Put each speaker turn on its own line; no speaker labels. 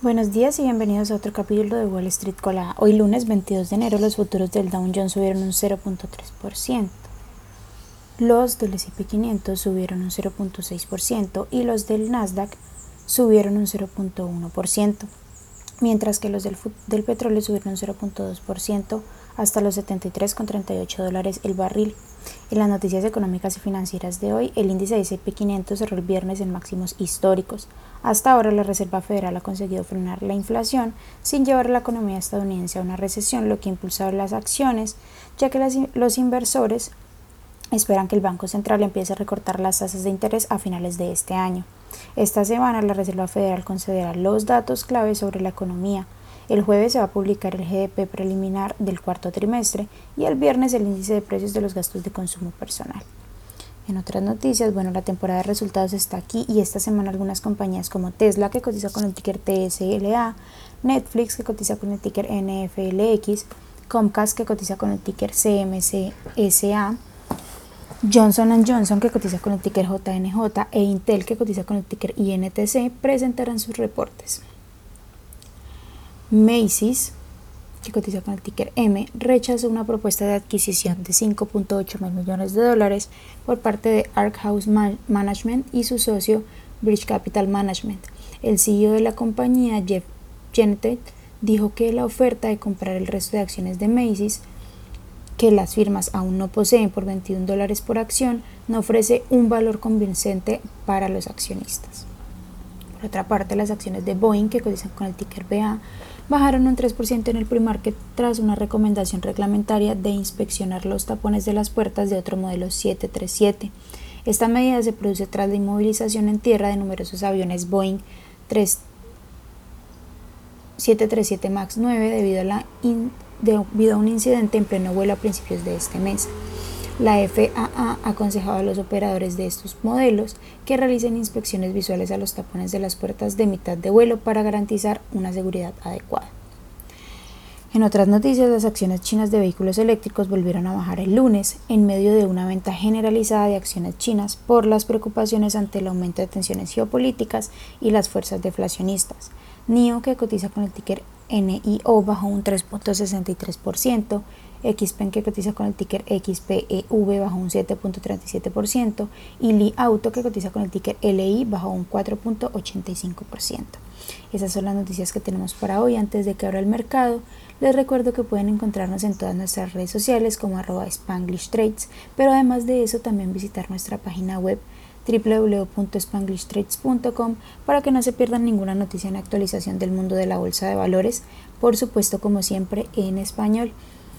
Buenos días y bienvenidos a otro capítulo de Wall Street Colada. Hoy lunes 22 de enero los futuros del Dow Jones subieron un 0.3%, los del S&P 500 subieron un 0.6% y los del Nasdaq subieron un 0.1%, mientras que los del, petróleo subieron un 0.2% hasta los 73,38 dólares el barril. En las noticias económicas y financieras de hoy, el índice S&P 500 cerró el viernes en máximos históricos. Hasta ahora, la Reserva Federal ha conseguido frenar la inflación sin llevar a la economía estadounidense a una recesión, lo que ha impulsado las acciones, ya que los inversores esperan que el Banco Central empiece a recortar las tasas de interés a finales de este año. Esta semana, la Reserva Federal concederá los datos clave sobre la economía, el jueves se va a publicar el GDP preliminar del cuarto trimestre y el viernes el índice de precios de los gastos de consumo personal. En otras noticias, bueno, la temporada de resultados está aquí y esta semana algunas compañías como Tesla que cotiza con el ticker TSLA, Netflix que cotiza con el ticker NFLX, Comcast que cotiza con el ticker CMCSA, Johnson Johnson que cotiza con el ticker JNJ e Intel que cotiza con el ticker INTC presentarán sus reportes. Macy's, que cotiza con el ticker M, rechazó una propuesta de adquisición de 5.8 mil millones de dólares por parte de Ark House Management y su socio Bridge Capital Management. El CEO de la compañía, Jeff Genetet, dijo que la oferta de comprar el resto de acciones de Macy's, que las firmas aún no poseen por 21 dólares por acción, no ofrece un valor convincente para los accionistas. Por otra parte, las acciones de Boeing, que cotizan con el ticker BA, bajaron un 3% en el pre-market tras una recomendación reglamentaria de inspeccionar los tapones de las puertas de otro modelo 737. Esta medida se produce tras la inmovilización en tierra de numerosos aviones Boeing 737 MAX 9 debido a, la debido a un incidente en pleno vuelo a principios de este mes. La FAA ha aconsejado a los operadores de estos modelos que realicen inspecciones visuales a los tapones de las puertas de mitad de vuelo para garantizar una seguridad adecuada. En otras noticias, las acciones chinas de vehículos eléctricos volvieron a bajar el lunes en medio de una venta generalizada de acciones chinas por las preocupaciones ante el aumento de tensiones geopolíticas y las fuerzas deflacionistas. NIO, que cotiza con el ticker NIO, bajó un 3.63%, XPEN que cotiza con el ticker XPEV bajó un 7.37% y Li Auto que cotiza con el ticker LI bajó un 4.85%. Esas son las noticias que tenemos para hoy. Antes de que abra el mercado, les recuerdo que pueden encontrarnos en todas nuestras redes sociales como arroba Spanglish Trades, pero además de eso también visitar nuestra página web www.spanglishtrades.com para que no se pierdan ninguna noticia en actualización del mundo de la bolsa de valores, por supuesto como siempre en español.